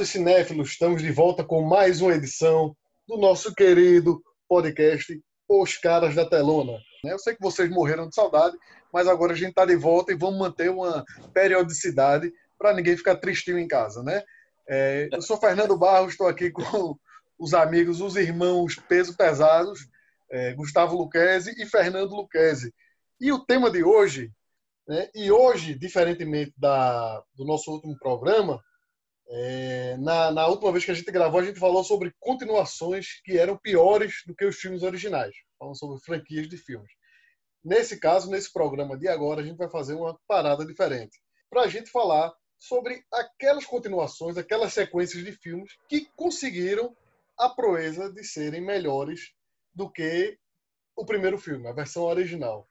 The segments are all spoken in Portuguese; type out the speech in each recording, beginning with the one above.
Prezados cinéfilos, estamos de volta com mais uma edição do nosso querido podcast Os Caras da Telona. Eu sei que vocês morreram de saudade, mas agora a gente está de volta e vamos manter uma periodicidade para ninguém ficar tristinho em casa, né? É, eu sou Fernando Barros, estou aqui com os amigos, os irmãos peso pesados, é, Gustavo Luquezzi e Fernando Luquezzi. E o tema de hoje, né, e hoje, diferentemente da, do nosso último programa, é, na, na, última vez que a gente gravou, a gente falou sobre continuações que eram piores do que os filmes originais. Falando sobre franquias de filmes. Nesse caso, nesse programa de agora, a gente vai fazer uma parada diferente. Para a gente falar sobre aquelas continuações, aquelas sequências de filmes que conseguiram a proeza de serem melhores do que o primeiro filme, a versão original.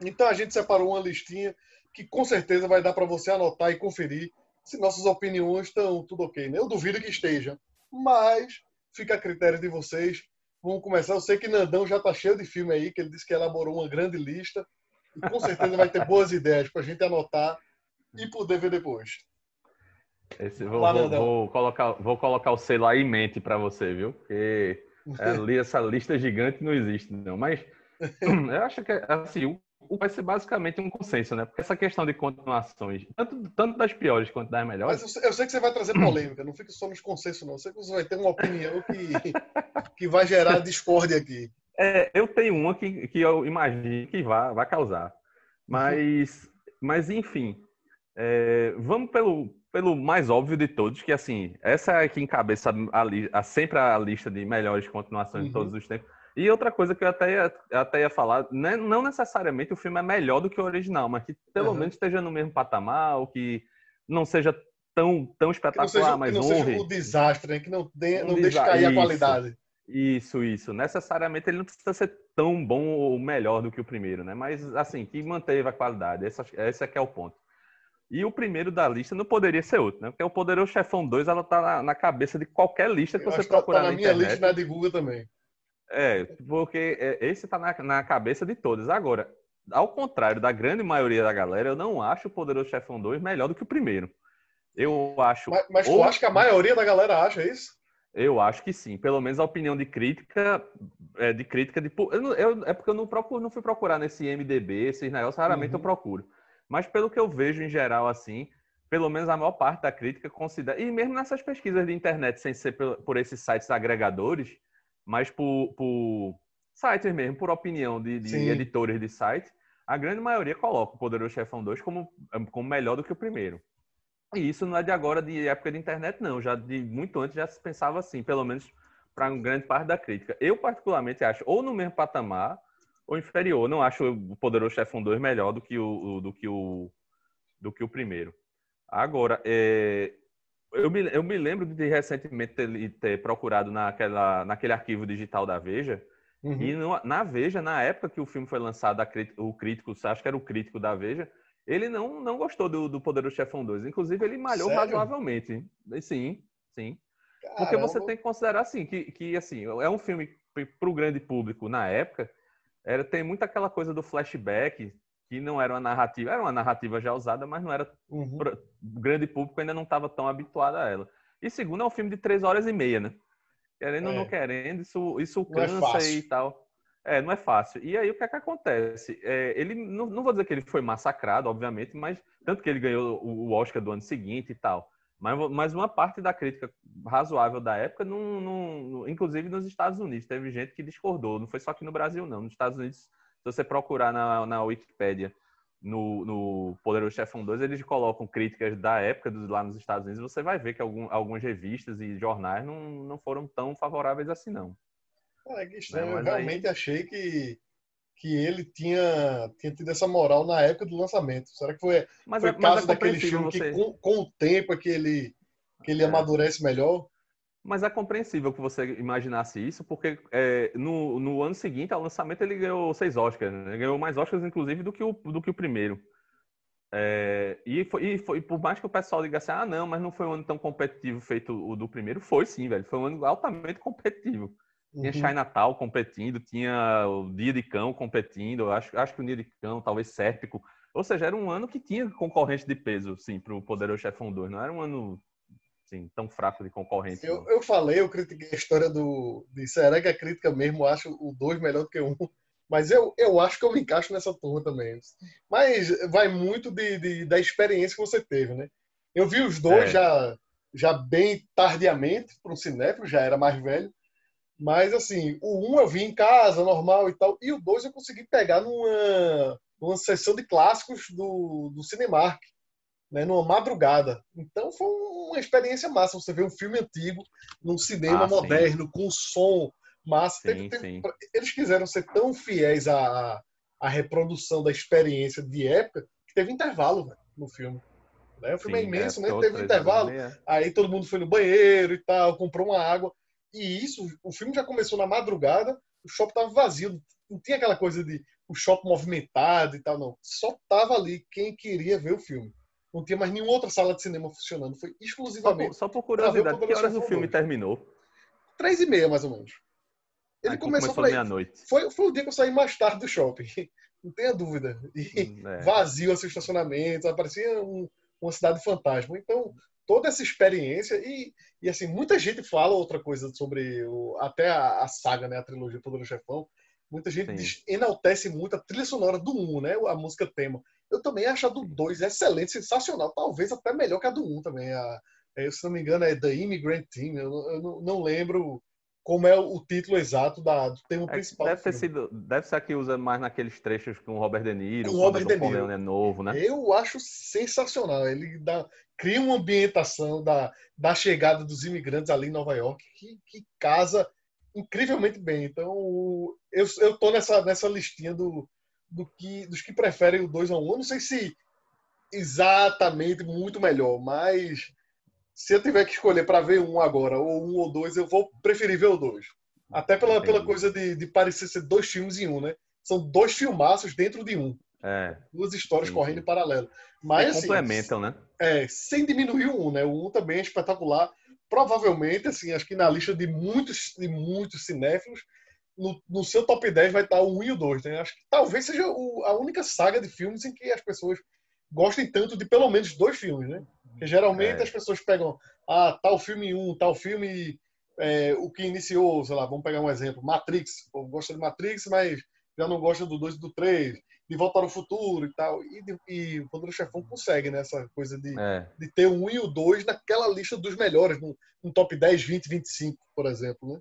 Então a gente separou uma listinha que com certeza vai dar para você anotar e conferir se nossas opiniões estão tudo ok. Né? Eu duvido que esteja, mas fica a critério de vocês. Vamos começar. Eu sei que Nandão já está cheio de filme aí, que ele disse que elaborou uma grande lista. E com certeza vai ter boas ideias para a gente anotar e poder ver depois. Esse, vou, Lá, vou, vou, colocar, vou colocar o selo aí em mente para você, viu? Porque essa lista gigante não existe, não. Mas eu acho que assim, vai ser basicamente um consenso, né? Porque essa questão de continuações, tanto, tanto das piores quanto das melhores. Mas eu, eu sei que você vai trazer polêmica, não fique só nos consensos, não. Eu sei que você vai ter uma opinião que, que vai gerar discórdia aqui. É, eu tenho uma que, que eu imagino que vai, vai causar. Mas, mas enfim, é, vamos pelo, pelo mais óbvio de todos, que assim, essa é que encabeça a, a, sempre a lista de melhores continuações uhum. de todos os tempos e outra coisa que eu até ia, até ia falar, né, não necessariamente o filme é melhor do que o original, mas que pelo uhum. menos esteja no mesmo patamar, ou que não seja tão, tão espetacular, que seja, mas que não honre. seja um desastre, né? que não, não um deixe cair isso, a qualidade. Isso, isso. Necessariamente ele não precisa ser tão bom ou melhor do que o primeiro, né? Mas, assim, que manteve a qualidade. Esse, esse é que é o ponto. E o primeiro da lista não poderia ser outro, né? Porque o Poderoso Chefão 2, ela tá na, na cabeça de qualquer lista que eu você procurar tá, tá na, na minha internet. lista na de Google também. É, porque é, esse tá na, na cabeça de todos. Agora, ao contrário da grande maioria da galera, eu não acho o Poderoso Chefão 2 melhor do que o primeiro. Eu acho. Mas, mas tu acha que a maioria da galera acha isso? Eu acho que sim. Pelo menos a opinião de crítica, é, de crítica de. Eu, eu, é porque eu não, procuro, não fui procurar nesse MDB, esses negócios, raramente uhum. eu procuro. Mas pelo que eu vejo em geral, assim, pelo menos a maior parte da crítica considera. E mesmo nessas pesquisas de internet, sem ser por, por esses sites agregadores, mas por, por sites mesmo, por opinião de, de editores de site, a grande maioria coloca o Poderoso Chefão 2 como, como melhor do que o primeiro. E isso não é de agora, de época de internet, não. Já de muito antes já se pensava assim, pelo menos para grande parte da crítica. Eu, particularmente, acho ou no mesmo patamar ou inferior. Não acho o Poderoso Chefão 2 melhor do que o, do que o, do que o primeiro. Agora, é, eu me, eu me lembro de recentemente ter, ter procurado naquela, naquele arquivo digital da Veja. Uhum. E no, na Veja, na época que o filme foi lançado, o crítico, acho que era o crítico da Veja, ele não, não gostou do, do Poderoso Chefão 2. Inclusive, ele malhou Sério? razoavelmente. Sim, sim. Caramba. Porque você tem que considerar assim, que, que assim, é um filme para o grande público na época, era, tem muito aquela coisa do flashback, que não era uma narrativa, era uma narrativa já usada, mas não era uhum. o grande público ainda não estava tão habituado a ela. E segundo, é um filme de três horas e meia, né? Querendo ou não é. querendo, isso, isso é cansa é e tal. É, não é fácil. E aí o que é que acontece? É, ele não, não vou dizer que ele foi massacrado, obviamente, mas tanto que ele ganhou o Oscar do ano seguinte e tal. Mas, mas uma parte da crítica razoável da época, não, não, inclusive nos Estados Unidos, teve gente que discordou. Não foi só aqui no Brasil, não. Nos Estados Unidos se você procurar na, na Wikipédia, no, no Poderoso Chefão 2, eles colocam críticas da época dos, lá nos Estados Unidos, você vai ver que algum, algumas revistas e jornais não, não foram tão favoráveis assim, não. É que estranho. eu realmente aí... achei que, que ele tinha, tinha tido essa moral na época do lançamento. Será que foi, mas foi é, caso é daquele filme você... que com, com o tempo é que ele, que ele é. amadurece melhor? Mas é compreensível que você imaginasse isso, porque é, no, no ano seguinte, ao lançamento, ele ganhou seis Oscars. Né? Ele ganhou mais Oscars, inclusive, do que o, do que o primeiro. É, e, foi, e foi, por mais que o pessoal diga assim, ah, não, mas não foi um ano tão competitivo feito o do primeiro, foi sim, velho. Foi um ano altamente competitivo. Tinha uhum. Natal competindo, tinha o Dia de Cão competindo, acho, acho que o Dia de Cão, talvez Sérpico. Ou seja, era um ano que tinha concorrente de peso, sim, para o Poderoso Chefão 2. Não era um ano assim, tão fraco de concorrente. Eu, eu falei, eu critiquei a história do. De será que a crítica mesmo acha o 2 melhor do que o 1? Um? Mas eu, eu acho que eu me encaixo nessa turma também. Mas vai muito de, de da experiência que você teve, né? Eu vi os dois é. já, já bem tardiamente, para um cinéfilo, já era mais velho. Mas, assim, o um eu vi em casa, normal e tal. E o dois eu consegui pegar numa, numa sessão de clássicos do, do Cinemark, né, numa madrugada. Então foi uma experiência massa. Você vê um filme antigo num cinema ah, moderno, sim. com som massa. Sim, teve, teve, eles quiseram ser tão fiéis à, à reprodução da experiência de época que teve intervalo véio, no filme. Né? O filme é sim, é imenso, é, né? Teve intervalo. Aí todo mundo foi no banheiro e tal, comprou uma água. E isso, o filme já começou na madrugada, o shopping estava vazio, não tinha aquela coisa de o shopping movimentado e tal, não. Só tava ali quem queria ver o filme. Não tinha mais nenhuma outra sala de cinema funcionando. Foi exclusivamente. Só por, só por curiosidade, que horas o filme terminou? Três e meia, mais ou menos. Ele começou, começou meia-noite. Foi, foi o dia que eu saí mais tarde do shopping. Não tenha dúvida. E hum, é. vazio assim, estacionamento, parecia um, uma cidade fantasma. Então, toda essa experiência e, e assim muita gente fala outra coisa sobre o, até a, a, saga né a trilogia Poderoso Chefão muita gente diz, enaltece muito a trilha sonora do 1 né? A música tema. Eu também acho a do 2 excelente sensacional. Talvez até melhor que a do 1 também. A, é, se não me engano é The Immigrant Team. Eu, eu não, não lembro como é o título exato da, do tema é, principal. Deve ter sido, deve ser a que usa mais naqueles trechos com o Robert De Niro, o Robert De Niro. É novo, né? Eu acho sensacional. Ele dá, cria uma ambientação da, da chegada dos imigrantes ali em Nova York que, que casa incrivelmente bem. Então, eu, eu tô nessa, nessa listinha do, do que, dos que preferem o 2 a 1. Um. Eu não sei se exatamente muito melhor, mas se eu tiver que escolher para ver um agora, ou um ou dois, eu vou preferir ver o dois. Até pela, pela coisa de, de parecer ser dois filmes em um, né? São dois filmaços dentro de um. É. Duas histórias correndo em paralelo. Mas, assim, complementam, né? É, sem diminuir o um, né? O um também é espetacular. Provavelmente, assim, acho que na lista de muitos, de muitos cinéfilos, no, no seu top 10 vai estar o 1 e o 2, né? Acho que talvez seja o, a única saga de filmes em que as pessoas gostem tanto de pelo menos dois filmes, né? Porque geralmente é. as pessoas pegam, ah, tal filme 1, tal filme, é, o que iniciou, sei lá, vamos pegar um exemplo, Matrix. O gosta de Matrix, mas já não gosta do 2 e do 3, de Voltar ao Futuro e tal. E, e o Poderoso Chefão consegue, né? Essa coisa de, é. de ter o 1 e o 2 naquela lista dos melhores, no, no top 10, 20, 25, por exemplo, né?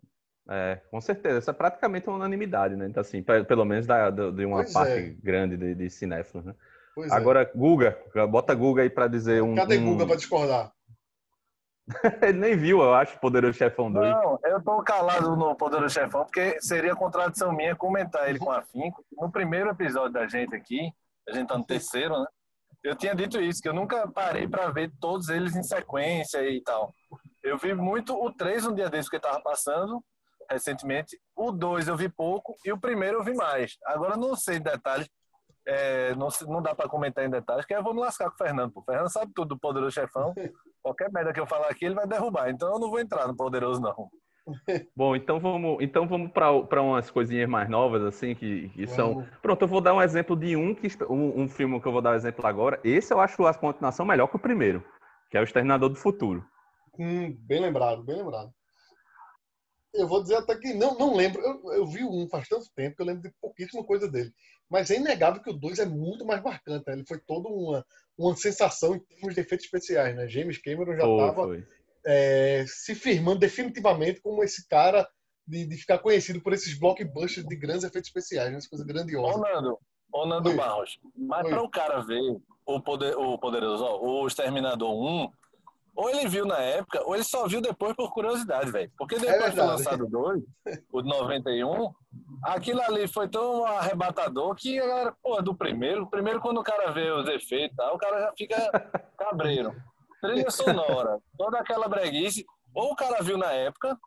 É, com certeza. Isso é praticamente uma unanimidade, né? Então, assim, pelo menos da, de uma pois parte é. grande de, de cinéfilos, né? Pois é. Agora, é. Guga, bota Guga aí para dizer um. Cadê um... Guga para discordar? Ele nem viu, eu acho, Poderoso Chefão 2. Não, eu tô calado no Poderoso Chefão, porque seria contradição minha comentar ele com afinco. No primeiro episódio da gente aqui, a gente tá no terceiro, né? Eu tinha dito isso, que eu nunca parei para ver todos eles em sequência e tal. Eu vi muito o 3 um dia desse que tava passando, recentemente. O 2 eu vi pouco e o primeiro eu vi mais. Agora não sei detalhes, é, não, não dá para comentar em detalhes, que eu vou me lascar com o Fernando. O Fernando sabe tudo do Poderoso Chefão. Qualquer merda que eu falar aqui, ele vai derrubar. Então eu não vou entrar no Poderoso, não. Bom, então vamos, então vamos para umas coisinhas mais novas, assim, que, que são. Pronto, eu vou dar um exemplo de um, que, um, um filme que eu vou dar um exemplo agora. Esse eu acho a continuação melhor que o primeiro, que é o Exterminador do Futuro. Hum, bem lembrado, bem lembrado. Eu vou dizer até que não, não lembro. Eu, eu vi um faz tanto tempo que eu lembro de pouquíssima coisa dele. Mas é inegável que o 2 é muito mais marcante. Né? Ele foi toda uma, uma sensação em termos de efeitos especiais. Né? James Cameron já estava é, se firmando definitivamente como esse cara de, de, ficar conhecido por esses blockbusters de grandes efeitos especiais, né? coisa grandiosa. Ô, Nando, ô, Nando Barros, mas para o cara ver o, poder, o Poderoso, o Exterminador 1, ou ele viu na época, ou ele só viu depois por curiosidade, velho. Porque é depois é foi lançado dois, o de 91, aquilo ali foi tão arrebatador que a galera, pô, do primeiro, primeiro quando o cara vê os efeitos, tá, o cara já fica cabreiro. Trilha sonora, toda aquela breguice, ou o cara viu na época,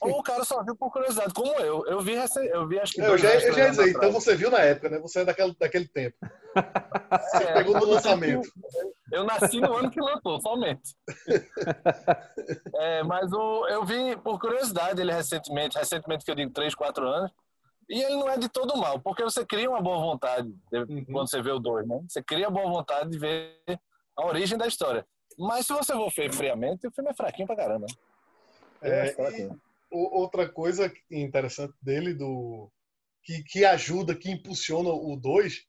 ou o cara só viu por curiosidade, como eu. Eu vi, eu vi acho que. Eu já, eu já dizer, então você viu na época, né? Você é daquele, daquele tempo. Você é, pegou no lançamento. Eu nasci no ano que lançou, somente. É, mas o, eu vi por curiosidade ele recentemente, recentemente que eu digo 3, 4 anos, e ele não é de todo mal, porque você cria uma boa vontade uhum. quando você vê o 2, né? Você cria boa vontade de ver a origem da história. Mas se você for friamente, o filme é fraquinho pra caramba. É, e outra coisa interessante dele, do que, que ajuda, que impulsiona o 2,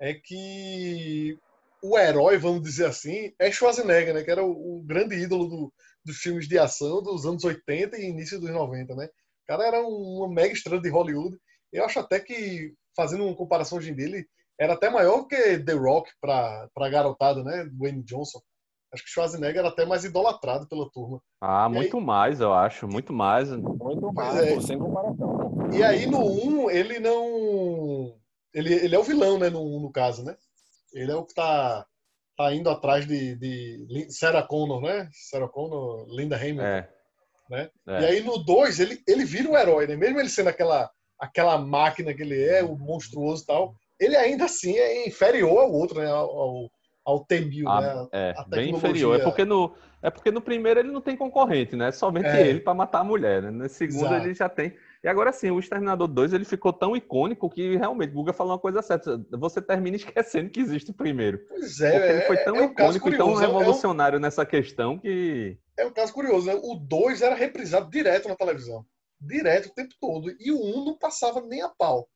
é que o herói, vamos dizer assim, é Schwarzenegger, né? Que era o, o grande ídolo do, dos filmes de ação dos anos 80 e início dos 90, né? O cara era um, uma mega estrela de Hollywood. Eu acho até que, fazendo uma comparação hoje dele, era até maior que The Rock para a garotada, né? Dwayne Johnson. Acho que Schwarzenegger era até mais idolatrado pela turma. Ah, muito aí... mais, eu acho. Muito mais. Muito mais, é. pô, sem comparação. E aí no 1, ele não. Ele, ele é o vilão, né? No, no caso, né? Ele é o que tá, tá indo atrás de, de Sarah Connor, né? Sarah Connor, Linda Hamilton. É. Né? É. E aí no 2, ele, ele vira o herói, né? Mesmo ele sendo aquela, aquela máquina que ele é, o monstruoso e tal, ele ainda assim é inferior ao outro, né? Ao, ao, ao T-1000, ah, né? É, bem inferior. É porque, no, é porque no primeiro ele não tem concorrente, né? Somente é. ele para matar a mulher, né? No segundo Exato. ele já tem. E agora sim, o Exterminador 2 ele ficou tão icônico que realmente o Guga falou uma coisa certa. Você termina esquecendo que existe o primeiro. Pois é, porque ele foi tão é, é icônico e tão revolucionário é um, nessa questão que. É um caso curioso, né? O 2 era reprisado direto na televisão. Direto o tempo todo. E o 1 um não passava nem a pau.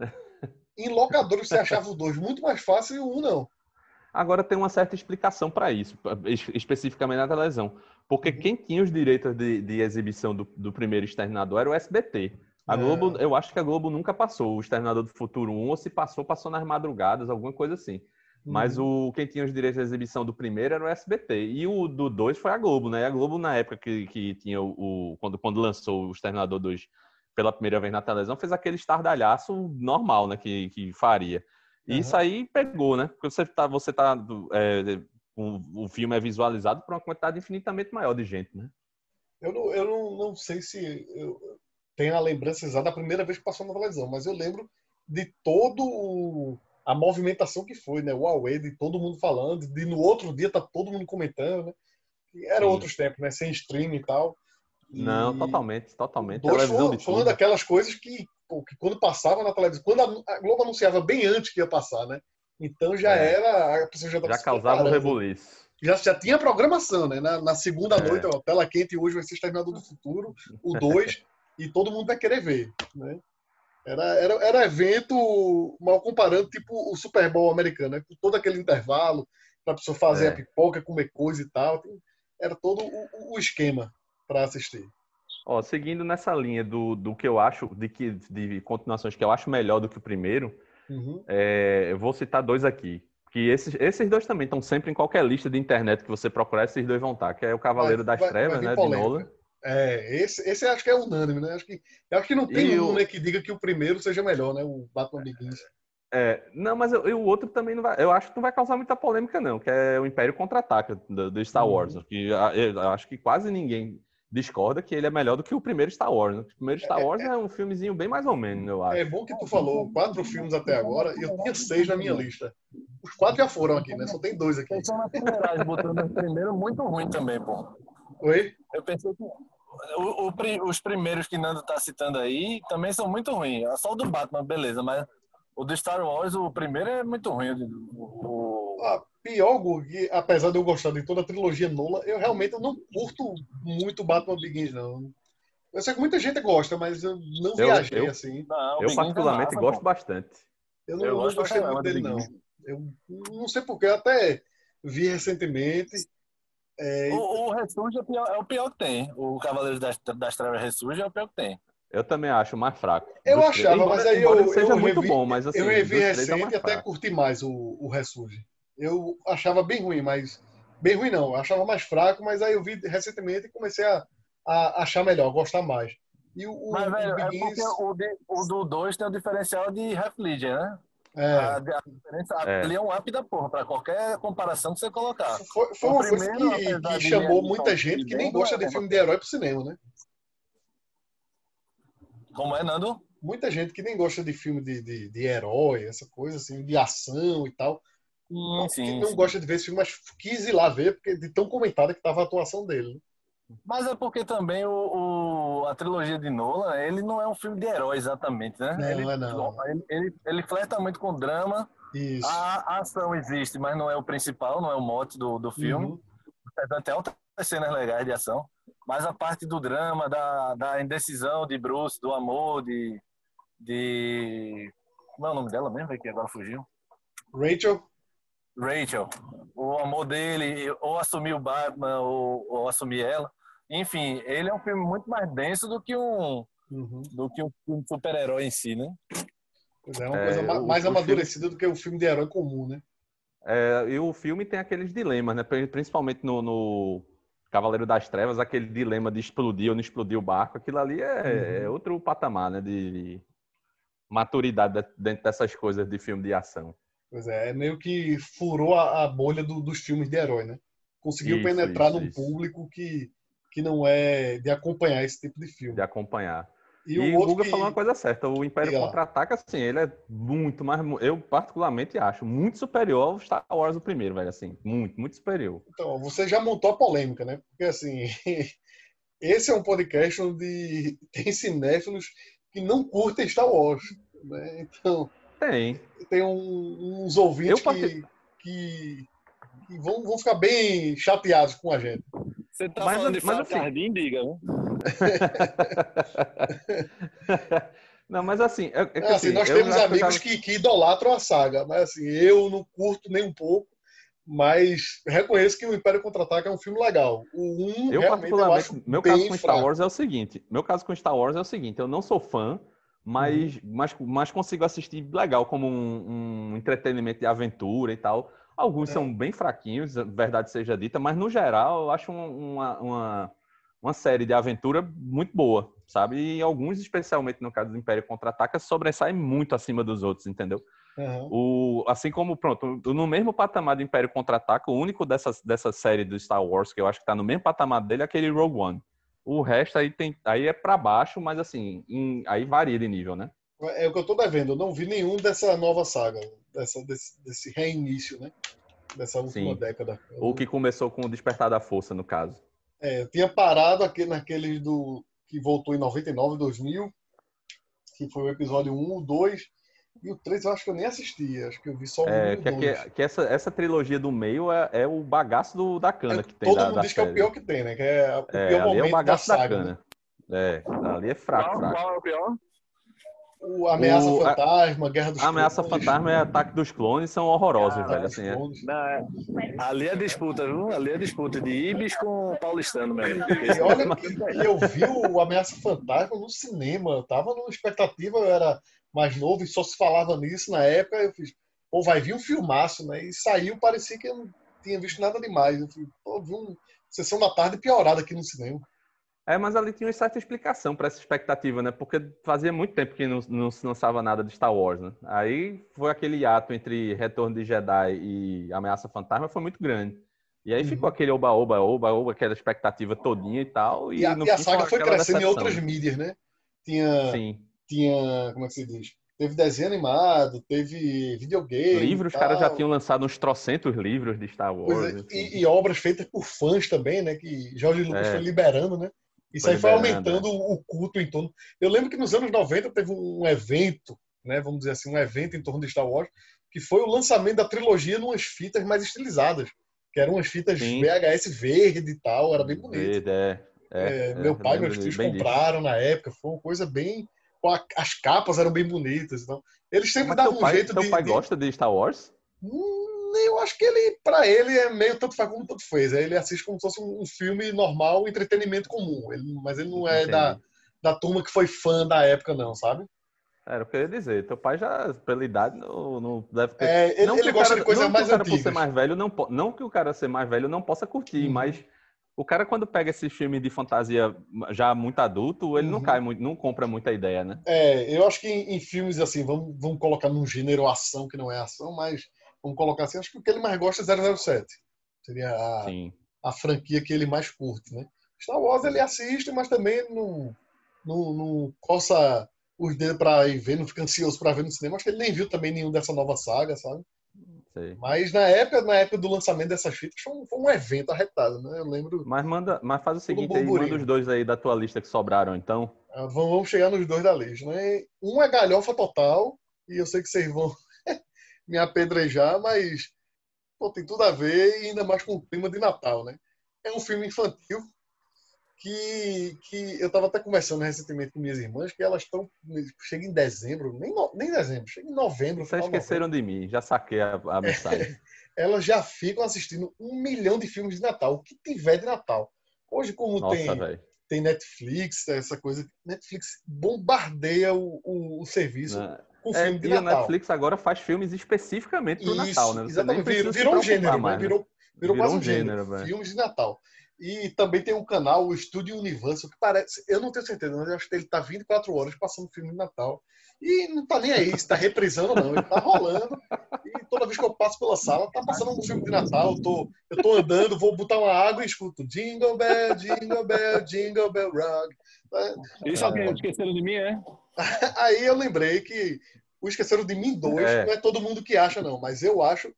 em locador você achava o 2 muito mais fácil e o 1 um não. Agora tem uma certa explicação para isso, especificamente na televisão. Porque uhum. quem tinha os direitos de, de exibição do, do, primeiro Exterminador era o SBT. A é. Globo, eu acho que a Globo nunca passou o Exterminador do Futuro 1, ou se passou, passou nas madrugadas, alguma coisa assim. Mas uhum. o, quem tinha os direitos de exibição do primeiro era o SBT. E o do 2 foi a Globo, né? A Globo, na época que, que tinha o, o. quando, quando lançou o Exterminador 2 pela primeira vez na televisão, fez aquele estardalhaço normal, né? Que, que faria. E uhum. isso aí pegou, né? Porque você tá, você tá é, o, o filme é visualizado por uma quantidade infinitamente maior de gente, né? Eu não, eu não, não sei se eu tenho a lembrança exata da primeira vez que passou na televisão, mas eu lembro de todo a movimentação que foi, né? O Huawei, de todo mundo falando, de no outro dia tá todo mundo comentando, né? Eram outros tempos, né? Sem stream e tal. Não, totalmente, totalmente. Dois foi, foi uma daquelas coisas que, que quando passava na televisão, quando a, Globo anunciava bem antes que ia passar, né? Então já é. era, a pessoa já Já causava o rebuliço. Já, já tinha programação, né? Na, na segunda é. noite, ó, tela quente hoje vai ser Exterminador do Futuro, o 2, e todo mundo vai querer ver, né? Era, era, era evento, mal comparando, tipo o Super Bowl americano, né? Com todo aquele intervalo, para a pessoa fazer é. a pipoca, comer coisa e tal. Era todo o, o esquema para assistir. Ó, seguindo nessa linha do, do que eu acho, de, que, de continuações que eu acho melhor do que o primeiro, uhum. é, eu vou citar dois aqui. Que esses, esses dois também estão sempre em qualquer lista de internet que você procurar, esses dois vão estar, que é o Cavaleiro vai, das vai, Trevas, vai né, polêmica. de Nolan. É, esse, esse acho que é unânime, né? Acho que, acho que não tem e um o... né, que diga que o primeiro seja melhor, né? O Batman Begins. É, não, mas eu, eu, o outro também não vai. Eu acho que não vai causar muita polêmica, não, que é o Império Contra-Ataca do, do, Star uhum. Wars. Que eu, eu acho que quase ninguém discorda que ele é melhor do que o primeiro Star Wars. Né? O primeiro Star é, Wars é, é, um filmezinho bem mais ou menos, eu acho. É bom que tu falou quatro filmes até agora e eu tinha seis na minha lista. Os quatro já foram aqui, né? Só tem dois aqui. Pensou na primeira, botando o primeiro muito ruim também, pô. Oi? Eu pensei que o, o, os primeiros que Nando tá citando aí também são muito ruins. Só o do Batman, beleza, mas o do Star Wars, o primeiro é muito ruim. O, ah, pior, Gurg, apesar de eu gostar de toda a trilogia Nola, eu realmente não curto muito Batman Begins, não. Eu sei que muita gente gosta, mas eu não viajei eu, assim. Não, eu particularmente é massa, gosto bastante. Eu não, eu não gostei muito dele, não. Eu não sei porquê, até vi recentemente. É... O, o Ressurge é, é, o pior que tem. O Cavaleiros das, das Trevas Ressurge é o pior que tem. Eu também acho mais fraco. Eu achava, embora, mas aí eu, seja eu muito revi, bom, mas assim, eu revi é recente e até curti mais o, o Ressurge. Eu achava bem ruim, mas bem ruim não, eu achava mais fraco, mas aí eu vi recentemente e comecei a, a achar melhor, gostar mais. E o, mas, velho, é porque o, de, o do 2 tem o diferencial de Half Ledger, né? É. A, a diferença é. ali é um up da porra, para qualquer comparação que você colocar. Foi, foi uma primeiro, coisa que, que chamou muita gente que nem gosta de filme de herói pro cinema, né? Como é, Nando? Muita gente que nem gosta de filme de, de, de herói, essa coisa assim, de ação e tal. Hum, sim, não sim. gosta de ver esse filme, mas quis ir lá ver, porque de tão comentada que estava a atuação dele. Né? Mas é porque também o, o, a trilogia de Nolan, ele não é um filme de herói exatamente, né? Não, ele, é não. Ele, ele, ele flerta muito com drama. Isso. A, a, ação existe, mas não é o principal, não é o mote do, do filme. Uhum. Tem outras cenas legais de ação, mas a parte do drama, da, da indecisão de Bruce, do amor, de. de... Como é o nome dela mesmo? Que agora fugiu. Rachel? Rachel. O amor dele, ou assumir o Batman, ou, ou assumir ela. Enfim, ele é um filme muito mais denso do que um, uhum. do que um filme super-herói em si, né? Pois é, é uma é, coisa mais amadurecida filme... do que o filme de herói comum, né? É, e o filme tem aqueles dilemas, né? Principalmente no, no, Cavaleiro das Trevas, aquele dilema de explodir ou não explodir o barco, aquilo ali é, uhum. é outro patamar, né? De maturidade dentro dessas coisas de filme de ação. Pois é, é meio que furou a, a bolha do, dos filmes de herói, né? Conseguiu isso, penetrar isso, num isso. público que, que não é de acompanhar esse tipo de filme. De acompanhar. E, e o, o Guga que... falou uma coisa certa, o Império Contra-Ataca, assim, ele é muito mais, eu particularmente acho, muito superior ao Star Wars o primeiro, velho, assim, muito, muito superior. Então, você já montou a polêmica, né? Porque, assim, esse é um podcast onde tem cinéfilos que não curtem Star Wars, né? Então... Tem. Tem um, uns ouvintes que, que, que, vão, vão ficar bem chateados com a gente. Você tá mas, falando de mas, assim, diga, né? não, mas assim. É, é assim, assim, nós temos amigos que, que, idolatram a saga, mas assim, eu não curto nem um pouco, mas reconheço que o Império Contra-Ataca é um filme legal. O 1, um, eu, particularmente, eu meu caso com Star Wars é o seguinte: meu caso com Star Wars é o seguinte, eu não sou fã. Mas, uhum. mas, mas consigo assistir legal, como um, um entretenimento de aventura e tal. Alguns é. são bem fraquinhos, verdade seja dita, mas no geral eu acho uma, uma, uma série de aventura muito boa, sabe? E alguns, especialmente no caso do Império Contra-Ataca, sobressaem muito acima dos outros, entendeu? Uhum. O, assim como, pronto, no mesmo patamar do Império Contra-Ataca, o único dessa, dessa série do Star Wars que eu acho que tá no mesmo patamar dele é aquele Rogue One. O resto aí, tem, aí é para baixo, mas assim, em, aí varia de nível, né? É o que eu tô devendo, eu não vi nenhum dessa nova saga, dessa, desse, desse reinício, né? Dessa última Sim. década. O que começou com o Despertar da Força, no caso. É, eu tinha parado aqui naquele do que voltou em 99, 2000, que foi o episódio 1, o 2 e o 3 eu acho que eu nem assisti, acho que eu vi só o é, que, que, que, essa, essa trilogia do meio é, é o bagaço do, da cana é, que tem. Todo da, mundo da diz série. que é o pior que tem, né? Que é o é, pior momento é o bagaço da, saga, da cana. Né? É, ali é fraco, qual, fraco. Qual é o pior? O Ameaça o, Fantasma, Guerra dos a Ameaça Clones. Fantasma e Ataque dos Clones são horrorosos, ah, velho. Assim, é. Não, é. Ali é disputa, viu? Ali é disputa de Ibis com Paulistano mesmo. E olha que, que eu vi o Ameaça Fantasma no cinema. Eu tava numa expectativa, eu era mais novo e só se falava nisso na época. Eu fiz, pô, vai vir um filmaço, né? E saiu, parecia que eu não tinha visto nada demais. Eu fiz, pô, vi um Sessão da Tarde piorada aqui no cinema. É, mas ali tinha uma certa explicação para essa expectativa, né? Porque fazia muito tempo que não, não, se lançava nada de Star Wars, né? Aí foi aquele ato entre Retorno de Jedi e Ameaça Fantasma foi muito grande. E aí uhum. ficou aquele oba, oba, oba, oba, aquela expectativa todinha e tal. E, e a, e a saga foi crescendo decepção. em outras mídias, né? Tinha, Sim. tinha, como é que se diz? Teve desenho animado, teve videogame. Livros, os caras já tinham lançado uns trocentos livros de Star Wars. É, assim. e, e, obras feitas por fãs também, né? Que Jorge Lucas é. foi liberando, né? Isso aí foi aumentando o culto em torno. Eu lembro que nos anos 90 teve um evento, né? Vamos dizer assim, um evento em torno de Star Wars, que foi o lançamento da trilogia numas fitas mais estilizadas. Que eram umas fitas Sim. VHS verde e tal, era bem bonito. Verde, é. É, é, meu pai e meus tios compraram disso. na época, foi uma coisa bem as capas eram bem bonitas. Então, eles sempre Mas davam pai, um jeito teu de. Teu pai de... gosta de Star Wars? Hum, eu acho que ele, para ele, é meio tanto faz como tanto fez. Ele assiste como se fosse um filme normal, entretenimento comum. Ele, mas ele não é da, da turma que foi fã da época, não, sabe? Era o que eu ia dizer. Teu pai já, pela idade, não, não deve ter. É, ele, não ele gosta cara, de coisas mais antigas. Por ser mais velho, não, não que o cara ser mais velho não possa curtir, uhum. mas o cara, quando pega esse filme de fantasia já muito adulto, ele uhum. não cai muito, não compra muita ideia, né? É, eu acho que em, em, filmes assim, vamos, vamos colocar num gênero ação que não é ação, mas vamos colocar assim, acho que o que ele mais gosta é 007. Seria a, a franquia que ele mais curte, né? Star Wars ele assiste, mas também não, não, não coça os dedos para ir ver, não fica ansioso para ver no cinema. Acho que ele nem viu também nenhum dessa nova saga, sabe? Sei. Mas na época, na época do lançamento dessas fitas, foi um, foi um evento arretado, né? Eu lembro. Mas manda, mas faz o seguinte aí, manda os dois aí da tua lista que sobraram, então. Ah, vamos chegar nos dois da lista, né? Um é galhofa total, e eu sei que vocês vão me apedrejar, mas pô, tem tudo a ver, e ainda mais com o clima de Natal, né? é um filme infantil que, que eu estava até conversando recentemente com minhas irmãs, que elas estão. Chega em dezembro, nem, no, nem dezembro, chega em novembro. Vocês esqueceram de mim, já saquei a, a mensagem. elas já ficam assistindo um milhão de filmes de Natal, o que tiver de Natal. Hoje, como Nossa, tem, tem Netflix, essa coisa, Netflix bombardeia o, o, o serviço. Com é, filme de e Natal. a Netflix agora faz filmes especificamente para o Natal, né? Você exatamente, virou, virou um gênero, mais, né? virou, virou, virou quase um gênero, gênero filmes de Natal. E também tem um canal, o Estúdio Universo, que parece, eu não tenho certeza, mas eu acho que ele está 24 horas passando filme de Natal. E não tá nem aí se tá reprisando não, ele tá rolando. E toda vez que eu passo pela sala, tá passando um filme de Natal, eu tô, eu tô andando, vou botar uma água e escuto Jingle Bell, Jingle Bell, Jingle Bell Rock. Isso é que esqueceram de mim, é? Aí eu lembrei que o Esqueceram de Mim 2 é. não é todo mundo que acha, não, mas eu acho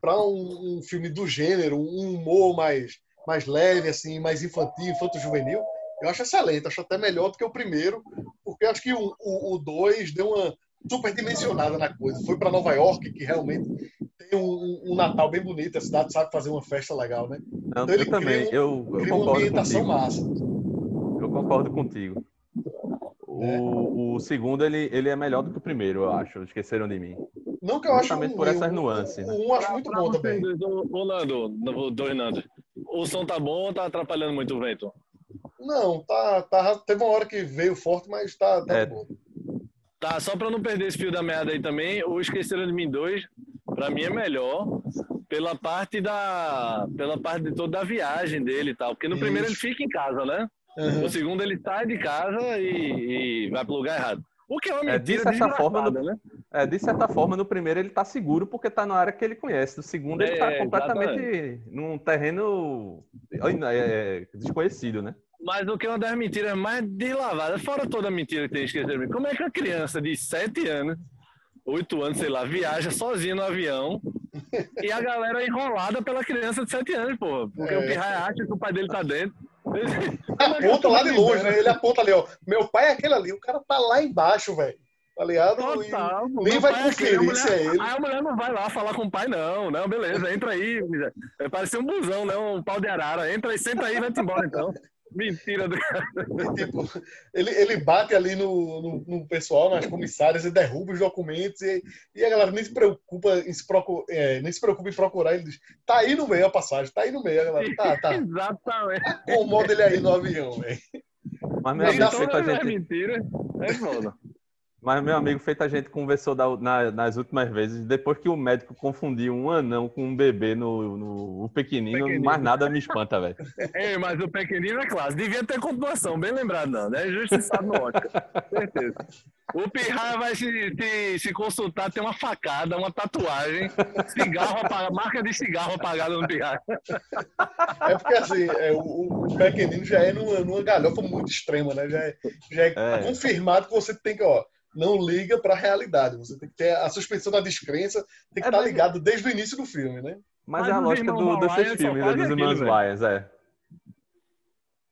para um, um filme do gênero, um humor mais mais leve, assim, mais infantil, infanto-juvenil, eu acho excelente, acho até melhor do que o primeiro, porque acho que o 2 deu uma superdimensionada na coisa. Foi para Nova York, que realmente tem um, um, Natal bem bonito, a cidade sabe fazer uma festa legal, né? Não, então ele eu também, cria, eu, ambientação contigo. massa. Eu concordo contigo. O, é. o, segundo, ele, ele é melhor do que o primeiro, eu acho. Esqueceram de mim. Não que eu acho por essas nuances. O, né? um acho muito bom também. Ô, Nando, do Hernando, o som tá bom ou tá atrapalhando muito o vento? Não, tá, tá. Teve uma hora que veio forte, mas tá, tá é. bom. Tá, só pra não perder esse fio da meada aí também, o Esqueceram de Mim 2, pra mim é melhor pela parte da. pela parte de toda a viagem dele e tal. Porque no Isso. primeiro ele fica em casa, né? Uhum. No segundo ele sai de casa e, e vai pro lugar errado. O que é uma é, de certa forma, no, né? é, de certa forma, no primeiro ele tá seguro porque tá na área que ele conhece. No segundo ele tá é, completamente exatamente. num terreno é, desconhecido, né? Mas o que é uma das mentiras mais deslavadas, fora toda a mentira que tem esquecido, como é que uma criança de 7 anos, 8 anos, sei lá, viaja sozinha no avião e a galera é enrolada pela criança de 7 anos, pô? Porque é. o pirraia acha que o pai dele tá dentro. Aponta lá de longe, né? Ele aponta ali, ó. Meu pai é aquele ali, o cara tá lá embaixo, velho. Tá ligado? Total, nem vai é conferir mulher, se é ele. Aí a mulher não vai lá falar com o pai, não. Não, beleza, entra aí. É, parece um busão, né? Um pau de arara. Entra aí, senta aí e vai-te embora, então. Mentira do cara. Tipo, ele, ele bate ali no, no, no, pessoal, nas comissárias, e derruba os documentos, e, e a galera nem se preocupa em se, procura, é, nem se preocupa em procurar. Ele diz: tá aí no meio a passagem, tá aí no meio. A galera, tá, tá. Exatamente. Acomoda ele aí no avião, velho. Mas, meu amigo, é mentira. É foda. Mas, meu amigo, feito a gente conversou da, na, nas últimas vezes, depois que o médico confundiu um anão com um bebê no, no o pequenino, pequenino, mais nada me espanta, velho. É, mas o pequenino é classe. Devia ter continuação, bem lembrado, não, né? Justiçado no Oscar. Certeza. O Pirraia vai se, se, se, consultar, tem uma facada, uma tatuagem, cigarro apagado, marca de cigarro apagada no Pirraia. É porque assim, é, o, o pequenino já é numa, numa galhofa muito extrema, né? Já é, já é, é. confirmado que você tem que, ó não liga para a realidade. Você tem que ter a suspensão da descrença, tem que é, estar tá ligado desde o início do filme, né? Mas, mas é a lógica do, desses filmes, né, dos irmãos Lyons, é.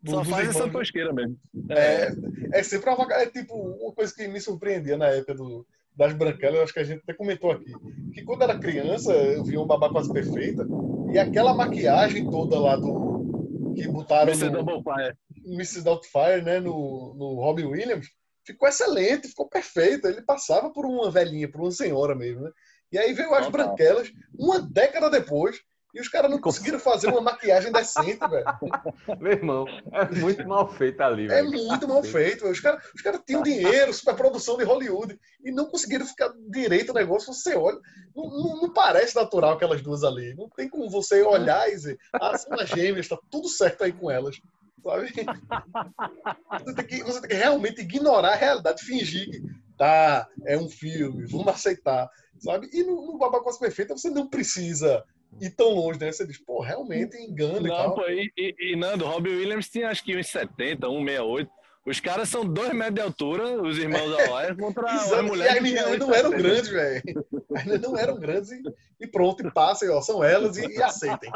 Só faz essa tosqueira mesmo. É, é sempre uma, é tipo uma coisa que me surpreendia na época do, das branquelas, acho que a gente até comentou aqui, que quando era criança eu via um babá quase perfeita e aquela maquiagem toda lá do que botaram Mrs. no Doubtfire. Mrs. Doubtfire, né, no, no Robin Williams, ficou excelente, ficou perfeito. Ele passava por uma velhinha, por uma senhora mesmo, né? E aí veio as branquelas, uma década depois, e os caras não conseguiram fazer uma maquiagem decente, velho. Meu irmão, é muito mal feito ali, é velho. É muito mal feito, velho. Os caras os cara tinham dinheiro, superprodução de Hollywood, e não conseguiram ficar direito o negócio. Você olha, não, não, não, parece natural aquelas duas ali. Não tem como você olhar e dizer, ah, são as gêmeas, tá tudo certo aí com elas sabe? Você tem, que, você tem que realmente ignorar a realidade, fingir que tá, é um filme, vamos aceitar, sabe? E no, no Quase Perfeita você não precisa ir tão longe, né? Você diz, pô, realmente engana não, e tal. Pô, e, e, e Nando, Robbie Williams tinha acho que uns 70, 168. Os caras são dois metros de altura, os irmãos Alliance, contra Exato. uma mulher. E ainda não eram grandes, velho. Ainda não eram grandes e, e pronto, e passem, ó, são elas e, e aceitem.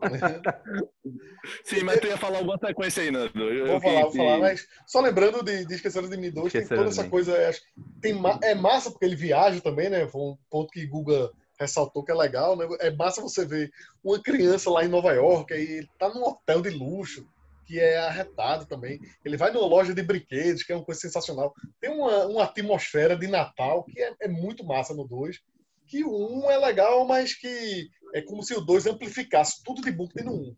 Sim, mas tu ia falar alguma sequência aí, Nando. Eu, vou falar, vou falar, mas só lembrando de, de Esqueceram de Mim 2, tem toda essa coisa, é, tem, é massa porque ele viaja também, né? Foi um ponto que Guga ressaltou que é legal, né? É massa você ver uma criança lá em Nova York, aí ele tá num hotel de luxo, que é arretado também. Ele vai numa loja de brinquedos, que é uma coisa sensacional. Tem uma, uma atmosfera de Natal que é, é muito massa no 2. Que o 1 um é legal, mas que é como se o 2 amplificasse tudo de tem no 1. Um.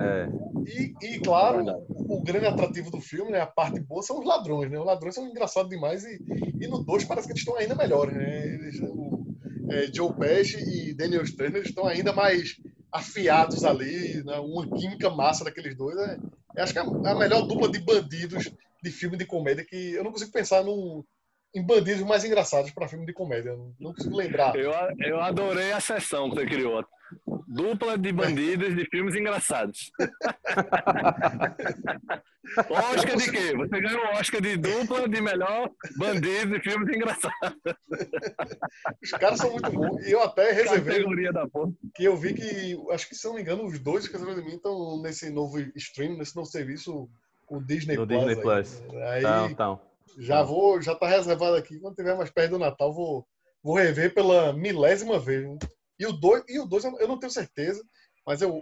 É. E, e, claro, o, o, grande atrativo do filme, né, a parte boa, são os ladrões. Né? Os ladrões são engraçados demais e, e no 2 parece que eles estão ainda melhores. Né? Eles, o, é, Joe Pesci e Daniel Stern estão ainda mais afiados ali, né? uma química massa daqueles dois. É, acho que é a melhor dupla de bandidos de filme de comédia que eu não consigo pensar num, em bandidos mais engraçados para filme de comédia. Não consigo lembrar. Eu, eu adorei a sessão que você criou. Dupla de bandidos de filmes engraçados. Oscar de quê? Você ganhou o Oscar de dupla de melhor bandido de filmes engraçados. Os caras são muito bons. E eu até reservei. Categoria da porra. Que eu vi que, acho que se não me engano, os dois que de mim estão nesse novo stream, nesse novo serviço, o Disney no Plus. Disney Plus. Aí, então, então. Já vou, já tá reservado aqui. Quando tiver mais perto do Natal, vou, vou rever pela milésima vez. E o 2, e o dois eu não tenho certeza, mas eu,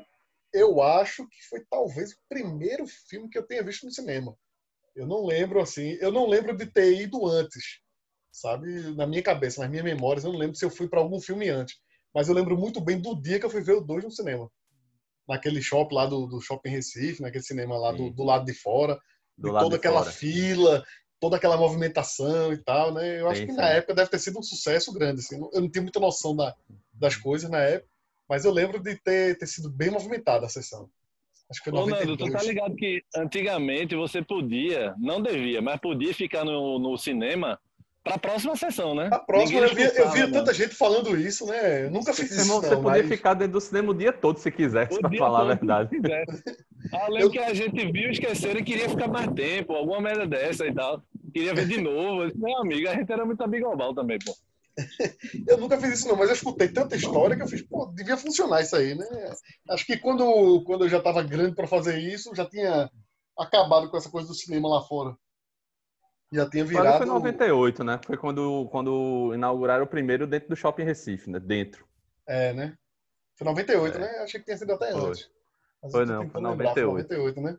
eu acho que foi talvez o primeiro filme que eu tenha visto no cinema. Eu não lembro assim, eu não lembro de ter ido antes, sabe? Na minha cabeça, nas minhas memórias, eu não lembro se eu fui para algum filme antes. Mas eu lembro muito bem do dia que eu fui ver o 2 no cinema. Naquele shopping lá do, do Shopping Recife, naquele cinema lá do, do lado de fora, do de toda aquela fora. fila, toda aquela movimentação e tal, né? Eu acho sim, que sim. na época deve ter sido um sucesso grande. Assim. Eu não tenho muita noção da, das coisas na época, mas eu lembro de ter, ter sido bem movimentada a sessão. Acho que foi Ô, Nando, tu tá ligado que antigamente você podia, não devia, mas podia ficar no, no cinema para a próxima sessão, né? A próxima, eu via, eu via tanta gente falando isso, né? Eu nunca fiz isso. Não, você podia mas... ficar dentro do cinema o dia todo se quisesse, para falar a verdade. Além eu... que a gente viu, esqueceram e queria ficar mais tempo, alguma merda dessa e tal. Queria ver de novo. Meu amigo, a gente era muito global também, pô. eu nunca fiz isso não, mas eu escutei tanta história que eu fiz, pô, devia funcionar isso aí, né? Acho que quando, quando eu já estava grande para fazer isso, já tinha acabado com essa coisa do cinema lá fora. Já tinha virado... Foi 98, né? Foi quando, quando inauguraram o primeiro dentro do Shopping Recife, né? Dentro. É, né? Foi 98, é. né? Achei que tinha sido até foi. antes. Mas foi não, foi 98. 98, né?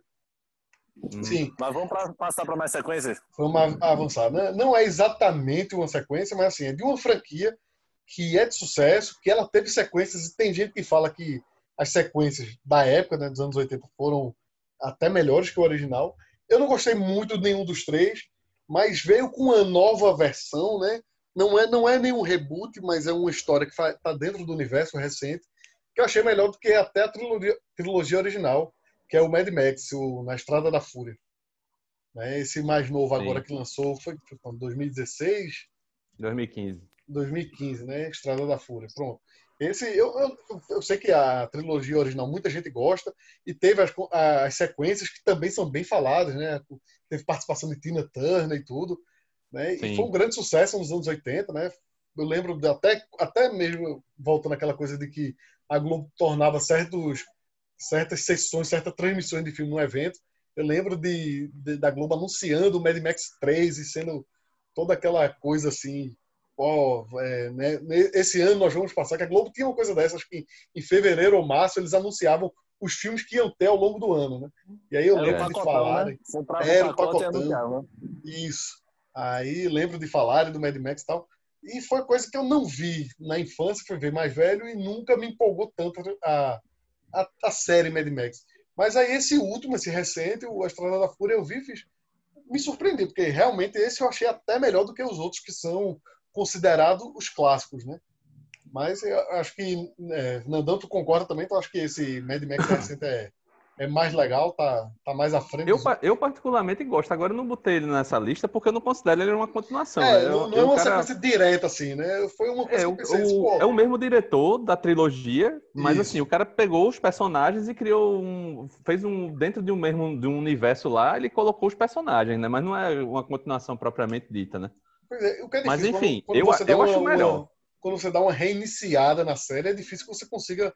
Hum. Sim. Mas vamos pra, passar para mais sequências? Vamos avançar. Não é exatamente uma sequência, mas assim, é de uma franquia que é de sucesso, que ela teve sequências, e tem gente que fala que as sequências da época, né, dos anos 80, foram até melhores que o original. Eu não gostei muito de nenhum dos três, mas veio com uma nova versão, né? Não é, não é nenhum reboot, mas é uma história que está dentro do universo recente, que eu achei melhor do que até a trilogia, trilogia original que é o Mad Max, o Na Estrada da Fúria. Né? Esse mais novo Sim. agora que lançou foi em 2016? 2015. 2015, né? Estrada da Fúria. Pronto. Esse, eu, eu, eu, sei que a trilogia original muita gente gosta e teve as, as, sequências que também são bem faladas, né? Teve participação de Tina Turner e tudo, né? E foi um grande sucesso nos anos 80, né? Eu lembro de até, até mesmo voltando àquela coisa de que a Globo tornava certos certas sessões, certas transmissões de filme no evento. Eu lembro de, de, da Globo anunciando o Mad Max 3 e sendo toda aquela coisa assim. Ó, é, né, esse ano nós vamos passar, que a Globo tinha uma coisa dessa, acho que em fevereiro ou março eles anunciavam os filmes que iam ter ao longo do ano, né? E aí eu era lembro de falar. Né? Era o pacotão. Isso. Aí lembro de falar do Mad Max e tal. E foi coisa que eu não vi na infância, fui ver mais velho e nunca me empolgou tanto a, a, a série Mad Max. Mas aí esse último, esse recente, o Estrada da Fúria, eu vi fiz, me surpreendi, porque realmente esse eu achei até melhor do que os outros que são considerados os clássicos, né? Mas eu acho que, é, Nandão, tu concorda também? Tu acha que esse Mad Max recente é, é mais legal, tá, tá mais à frente. Eu, eu particularmente gosto. Agora eu não botei ele nessa lista porque eu não considero ele uma continuação. É, né? não, não é uma cara... sequência direta, assim, né? Foi uma coisa é, que pensei, o, o, é o mesmo diretor da trilogia, mas Isso. assim, o cara pegou os personagens e criou um. fez um. dentro de um mesmo de um universo lá, ele colocou os personagens, né? Mas não é uma continuação propriamente dita, né? É, é mas enfim, quando, quando eu, eu acho melhor. Uma, quando você dá uma reiniciada na série, é difícil que você consiga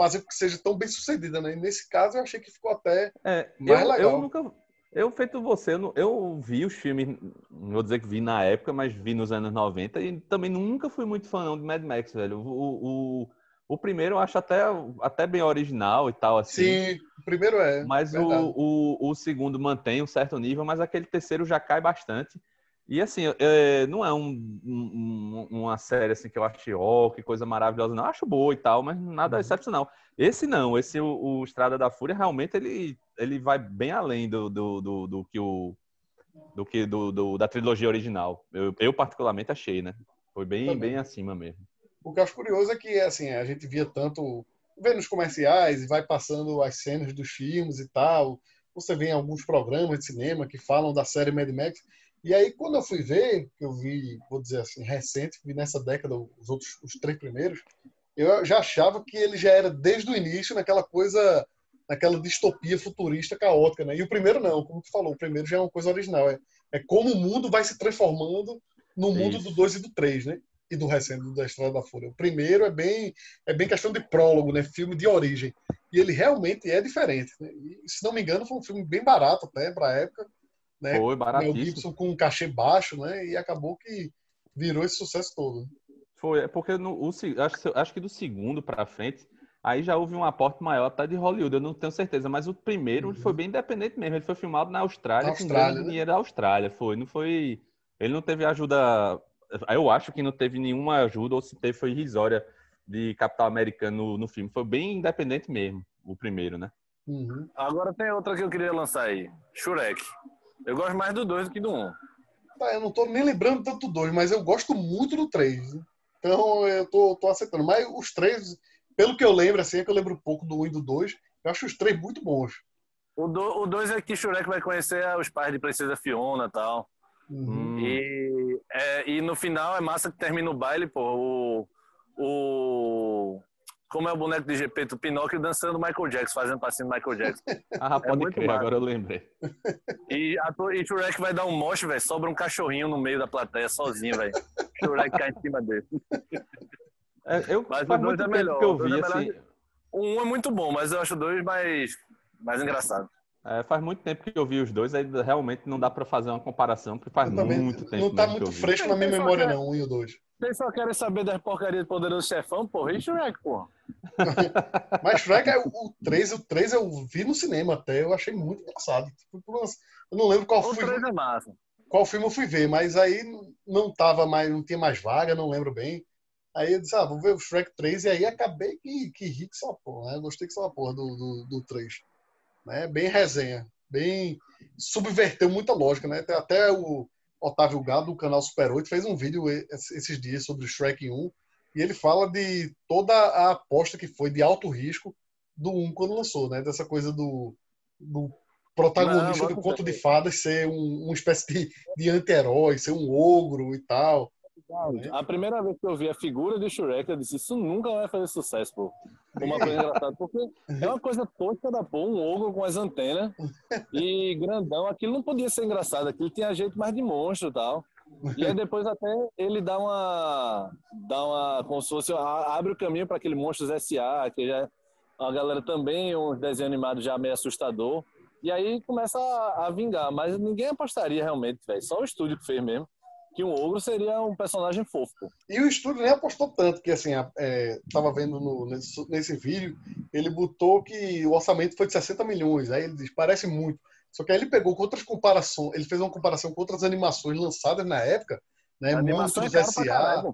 fazer com que seja tão bem sucedida, né? E nesse caso eu achei que ficou até é, mais eu, legal. Eu nunca, Eu, feito você, eu vi os filmes, não vou dizer que vi na época, mas vi nos anos 90 e também nunca fui muito fã não, de Mad Max, velho. O, o, o primeiro eu acho até, até bem original e tal, assim. Sim, o primeiro é. Mas o, o, o segundo mantém um certo nível, mas aquele terceiro já cai bastante. E assim, é, não é um, um, uma série assim que eu acho ó, oh, que coisa maravilhosa, não. Eu acho boa e tal, mas nada uhum. excepcional. Esse não, esse o, o, Estrada da Fúria realmente ele, ele vai bem além do, do, do, do que o do que do, do, da trilogia original. Eu, eu particularmente achei, né? Foi bem bem acima mesmo. O que eu acho curioso é que assim a gente via tanto vê nos comerciais e vai passando as cenas dos filmes e tal. Você vê em alguns programas de cinema que falam da série Mad Max e aí, quando eu fui ver, que eu vi, vou dizer assim, recente, vi nessa década os outros, os três primeiros, eu já achava que ele já era desde o início naquela coisa, naquela distopia futurista caótica, né? E o primeiro não, como tu falou, o primeiro já é uma coisa original, é, é como o mundo vai se transformando no mundo Isso. do 2 e do 3, né? E do recente, da Estrada da Fúria. O primeiro é bem, é bem questão de prólogo, né? Filme de origem. E ele realmente é diferente. Né? E, se não me engano, foi um filme bem barato até para a época né? Foi baratíssimo. Mel Gibson com um cachê baixo, né? E acabou que virou esse sucesso todo. Foi, é porque no, o, acho, acho que do segundo para frente, aí já houve um aporte maior até de Hollywood, eu não tenho certeza, mas o primeiro uhum. foi bem independente mesmo, ele foi filmado na Austrália, na Austrália com né? dinheiro da Austrália, foi, não foi, ele não teve ajuda, eu acho que não teve nenhuma ajuda, ou se teve foi irrisória de capital americano no, no filme, foi bem independente mesmo, o primeiro, né? Uhum. Agora tem outra que eu queria lançar aí, Shurek. Eu gosto mais do 2 do que do 1. Um. Tá, eu não tô nem lembrando tanto do 2, mas eu gosto muito do 3. Então eu tô, tô aceitando. Mas os três, pelo que eu lembro, assim, é que eu lembro um pouco do 1 um e do 2, eu acho os três muito bons. O 2 é que Shurek vai conhecer os pais de Princesa Fiona e tal. Uhum. E, é, e no final é massa que termina o baile, pô. O, o, como é o boneco de GP do Pinóquio dançando Michael Jackson, fazendo passinho do Michael Jackson. ah, é pode crer, agora eu lembrei. E, a, e Shrek vai dar um moche, velho, sobra um cachorrinho no meio da plateia sozinho, velho. Shrek cai em cima dele. É, eu, mas o dois é melhor. Que eu vi, é assim... O um é muito bom, mas eu acho o dois mais, mais engraçado. É, faz muito tempo que eu vi os dois, aí realmente não dá para fazer uma comparação, porque faz muito tempo. Não tá muito fresco na minha memória, não, um e o dois. Vocês só querem saber das porcarias do Poderoso Chefão, porra? E Shrek, porra? Mas Shrek, é o 3, o 3 eu vi no cinema até, eu achei muito engraçado. Tipo, eu não lembro qual o filme. 3 é massa. Qual filme eu fui ver, mas aí não tava mais, não tinha mais vaga, não lembro bem. Aí eu disse, ah, vou ver o Shrek 3, e aí acabei que, que ri que só porra, né? Eu gostei que só porra do, do, do 3. Né? Bem resenha, bem. Subverteu muita lógica, né? Até o Otávio Gado, do canal Super 8, fez um vídeo esses dias sobre o Shrek 1 e ele fala de toda a aposta que foi de alto risco do 1 quando lançou, né? Dessa coisa do, do protagonista não, do conto de fadas ser um, uma espécie de, de anti-herói, ser um ogro e tal. A primeira vez que eu vi a figura de Shrek, eu disse, isso nunca vai fazer sucesso, pô. Uma coisa engraçada, porque é uma coisa tosca da pô, um ogro com as antenas e grandão. Aquilo não podia ser engraçado, aquilo tinha jeito mais de monstro e tal. E aí depois até ele dá uma. dá uma. como se fosse. abre o caminho para aquele Monstros S.A., que já a galera também, um desenho animado já meio assustador. E aí começa a, a vingar, mas ninguém apostaria realmente, velho. Só o estúdio que fez mesmo que um ogro seria um personagem fofo. E o estúdio nem apostou tanto, que assim, é, tava vendo no, nesse, nesse, vídeo, ele botou que o orçamento foi de 60 milhões. Aí ele diz, parece muito. Só que aí ele pegou com outras comparações, ele fez uma comparação com outras animações lançadas na época, né? Monstros é S.A.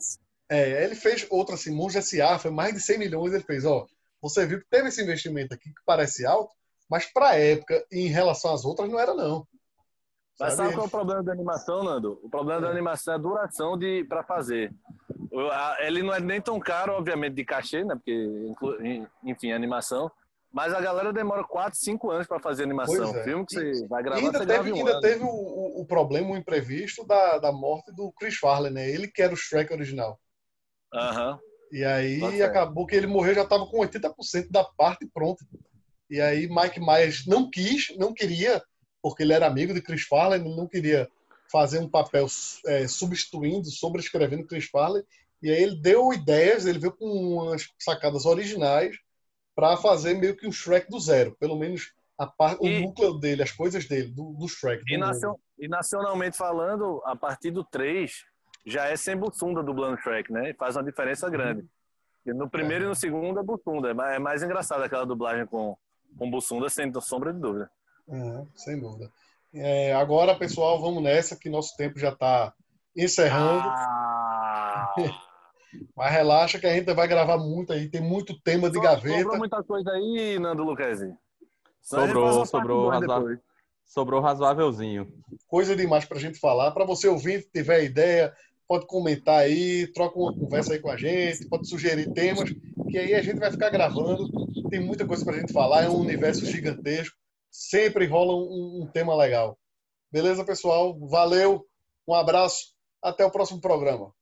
É, ele fez outra assim, Monstros S.A. foi mais de 100 milhões, ele fez, ó, você viu que teve esse investimento aqui que parece alto, mas para a época, em relação às outras, não era não. Mas sabe, sabe qual é o problema da animação, Nando? O problema da animação é a duração de para fazer. Ele não é nem tão caro, obviamente, de cachê, né? Porque, enfim, animação. Mas a galera demora 4, 5 anos para fazer animação. É. Filme que você vai gravar, ainda você teve, um ainda ano. teve o, o, problema, o imprevisto da, da morte do Chris Farley, né? Ele que era o Shrek original. Aham. Uhum. E aí acabou que ele morreu, já estava com 80% da parte pronta. E aí Mike Myers não quis, não queria porque ele era amigo de Chris Farley, ele não queria fazer um papel é, substituindo, sobrescrevendo Chris Farley, e aí ele deu ideias, ele veio com umas sacadas originais para fazer meio que um Shrek do zero, pelo menos a par, e, o núcleo dele, as coisas dele, do, do Shrek. Do e, nacion, e, nacionalmente falando, a partir do 3, já é sem Bussunda dublando Shrek, né? Faz uma diferença grande. No primeiro é. e no segundo é Bussunda. É mais engraçado aquela dublagem com, com Bussunda, sem sombra de dúvida. É, sem dúvida. É, agora, pessoal, vamos nessa, que nosso tempo já está encerrando. Ah. Mas relaxa que a gente vai gravar muito aí, tem muito tema de gaveta. Sobrou muita coisa aí, Nando Lucchesi. Sobrou, sobrou, razoável, sobrou razoávelzinho. Coisa demais para a gente falar. Para você ouvir, tiver ideia, pode comentar aí, troca uma conversa aí com a gente, pode sugerir temas, que aí a gente vai ficar gravando. Tem muita coisa para a gente falar, é um universo gigantesco. Sempre rola um, um tema legal. Beleza, pessoal? Valeu, um abraço, até o próximo programa.